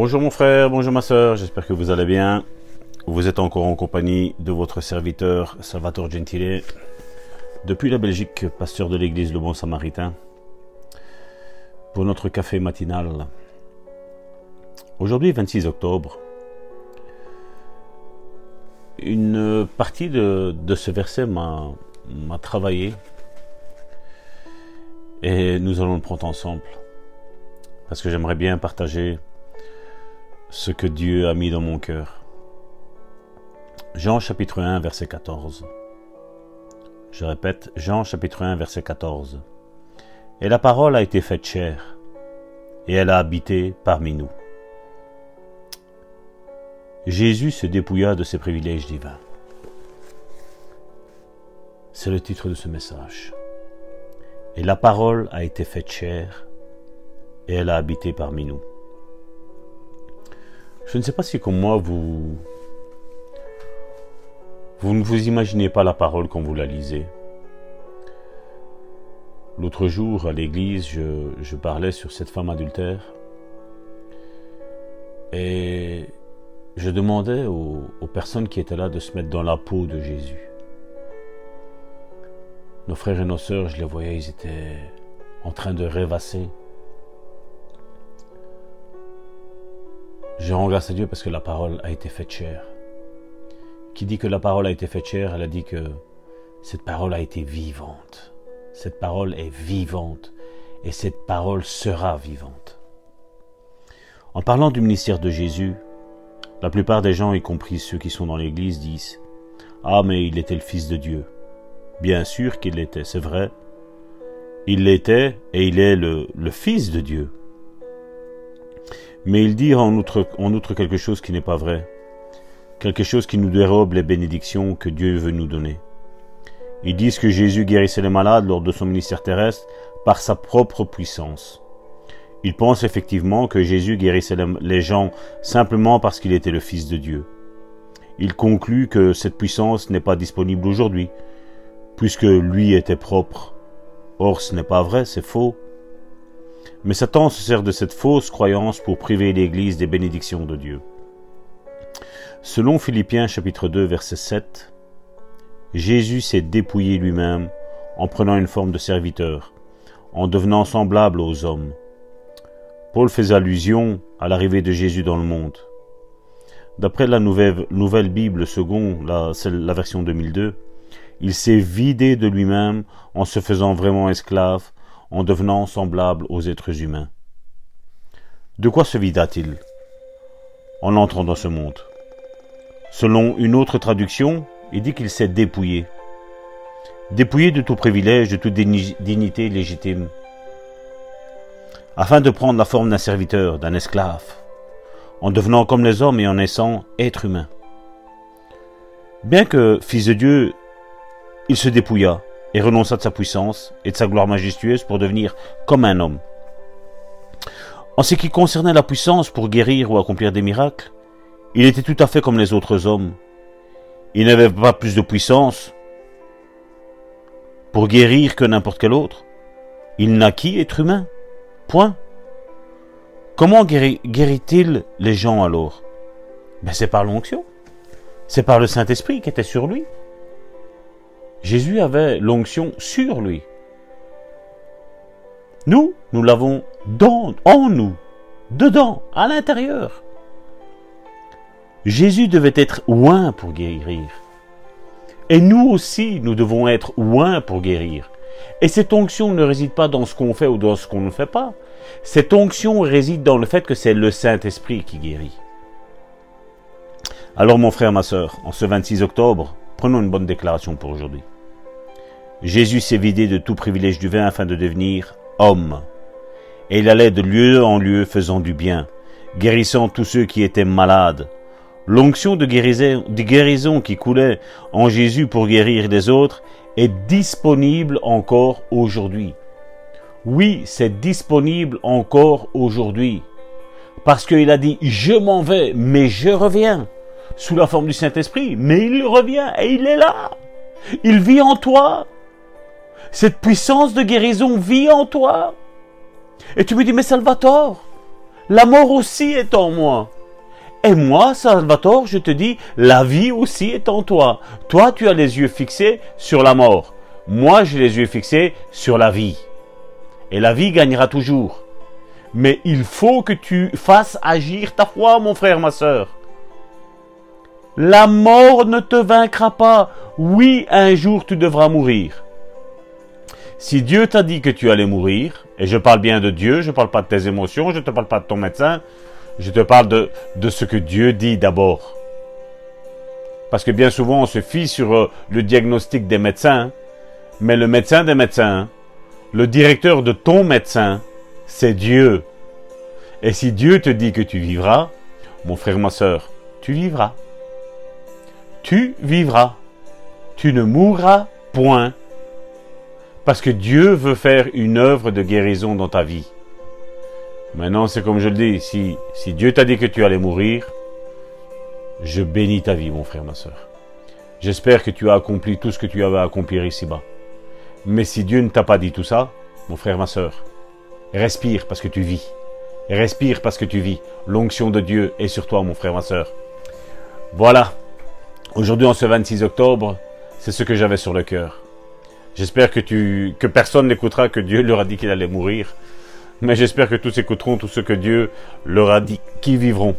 Bonjour mon frère, bonjour ma soeur, j'espère que vous allez bien. Vous êtes encore en compagnie de votre serviteur Salvatore Gentile, depuis la Belgique, pasteur de l'église Le Bon Samaritain, pour notre café matinal. Aujourd'hui, 26 octobre, une partie de, de ce verset m'a travaillé et nous allons le prendre ensemble parce que j'aimerais bien partager ce que Dieu a mis dans mon cœur. Jean chapitre 1 verset 14. Je répète, Jean chapitre 1 verset 14. Et la parole a été faite chair, et elle a habité parmi nous. Jésus se dépouilla de ses privilèges divins. C'est le titre de ce message. Et la parole a été faite chair, et elle a habité parmi nous. Je ne sais pas si comme moi vous vous ne vous imaginez pas la parole quand vous la lisez. L'autre jour à l'église, je, parlais sur cette femme adultère et je demandais aux, aux personnes qui étaient là de se mettre dans la peau de Jésus. Nos frères et nos sœurs, je les voyais, ils étaient en train de rêvasser. Je rends grâce à Dieu parce que la parole a été faite chère. Qui dit que la parole a été faite chère, elle a dit que cette parole a été vivante. Cette parole est vivante et cette parole sera vivante. En parlant du ministère de Jésus, la plupart des gens, y compris ceux qui sont dans l'Église, disent Ah, mais il était le Fils de Dieu. Bien sûr qu'il l'était, c'est vrai. Il l'était et il est le, le Fils de Dieu. Mais il dit en outre, en outre quelque chose qui n'est pas vrai, quelque chose qui nous dérobe les bénédictions que Dieu veut nous donner. Ils disent que Jésus guérissait les malades lors de son ministère terrestre par sa propre puissance. Ils pensent effectivement que Jésus guérissait les gens simplement parce qu'il était le Fils de Dieu. Ils concluent que cette puissance n'est pas disponible aujourd'hui, puisque lui était propre. Or ce n'est pas vrai, c'est faux. Mais Satan se sert de cette fausse croyance pour priver l'Église des bénédictions de Dieu. Selon Philippiens chapitre 2 verset 7, Jésus s'est dépouillé lui-même en prenant une forme de serviteur, en devenant semblable aux hommes. Paul fait allusion à l'arrivée de Jésus dans le monde. D'après la nouvelle, Bible seconde, la version 2002, il s'est vidé de lui-même en se faisant vraiment esclave en devenant semblable aux êtres humains. De quoi se vida-t-il en entrant dans ce monde? Selon une autre traduction, il dit qu'il s'est dépouillé. Dépouillé de tout privilège, de toute dignité légitime, afin de prendre la forme d'un serviteur, d'un esclave, en devenant comme les hommes et en naissant être humain. Bien que fils de Dieu, il se dépouilla, et renonça de sa puissance et de sa gloire majestueuse pour devenir comme un homme. En ce qui concernait la puissance pour guérir ou accomplir des miracles, il était tout à fait comme les autres hommes. Il n'avait pas plus de puissance pour guérir que n'importe quel autre. Il naquit être humain? Point. Comment guérit-il les gens alors? Ben C'est par l'onction. C'est par le Saint-Esprit qui était sur lui. Jésus avait l'onction sur lui. Nous, nous l'avons dans, en nous, dedans, à l'intérieur. Jésus devait être oint pour guérir. Et nous aussi, nous devons être oints pour guérir. Et cette onction ne réside pas dans ce qu'on fait ou dans ce qu'on ne fait pas. Cette onction réside dans le fait que c'est le Saint-Esprit qui guérit. Alors mon frère, ma sœur, en ce 26 octobre, Prenons une bonne déclaration pour aujourd'hui. Jésus s'est vidé de tout privilège du vin afin de devenir homme. Et il allait de lieu en lieu faisant du bien, guérissant tous ceux qui étaient malades. L'onction de guérison, qui coulait en Jésus pour guérir les autres est disponible encore aujourd'hui. Oui, c'est disponible encore aujourd'hui. Parce qu'il a dit, je m'en vais, mais je reviens sous la forme du Saint-Esprit, mais il revient et il est là. Il vit en toi. Cette puissance de guérison vit en toi. Et tu me dis, mais Salvatore, la mort aussi est en moi. Et moi, Salvatore, je te dis, la vie aussi est en toi. Toi, tu as les yeux fixés sur la mort. Moi, j'ai les yeux fixés sur la vie. Et la vie gagnera toujours. Mais il faut que tu fasses agir ta foi, mon frère, ma sœur. La mort ne te vaincra pas. Oui, un jour tu devras mourir. Si Dieu t'a dit que tu allais mourir, et je parle bien de Dieu, je ne parle pas de tes émotions, je ne te parle pas de ton médecin, je te parle de, de ce que Dieu dit d'abord. Parce que bien souvent on se fie sur euh, le diagnostic des médecins, mais le médecin des médecins, le directeur de ton médecin, c'est Dieu. Et si Dieu te dit que tu vivras, mon frère, ma soeur, tu vivras. Tu vivras. Tu ne mourras point. Parce que Dieu veut faire une œuvre de guérison dans ta vie. Maintenant, c'est comme je le dis, si, Dieu t'a dit que tu allais mourir, je bénis ta vie, mon frère, ma soeur. J'espère que tu as accompli tout ce que tu avais à accomplir ici-bas. Mais si Dieu ne t'a pas dit tout ça, mon frère, ma soeur, respire parce que tu vis. Respire parce que tu vis. L'onction de Dieu est sur toi, mon frère, ma soeur. Voilà. Aujourd'hui, en ce 26 octobre, c'est ce que j'avais sur le cœur. J'espère que personne n'écoutera que Dieu leur a dit qu'il allait mourir. Mais j'espère que tous écouteront tout ce que Dieu leur a dit, qui vivront.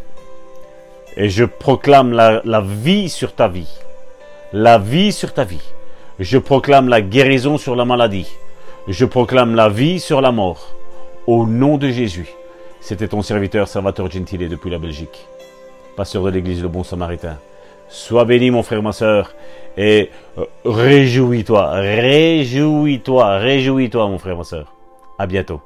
Et je proclame la, la vie sur ta vie. La vie sur ta vie. Je proclame la guérison sur la maladie. Je proclame la vie sur la mort. Au nom de Jésus. C'était ton serviteur Salvatore Gentile depuis la Belgique. Pasteur de l'église Le Bon Samaritain. Sois béni mon frère, ma soeur. Et euh, réjouis-toi, réjouis-toi, réjouis-toi mon frère, ma soeur. À bientôt.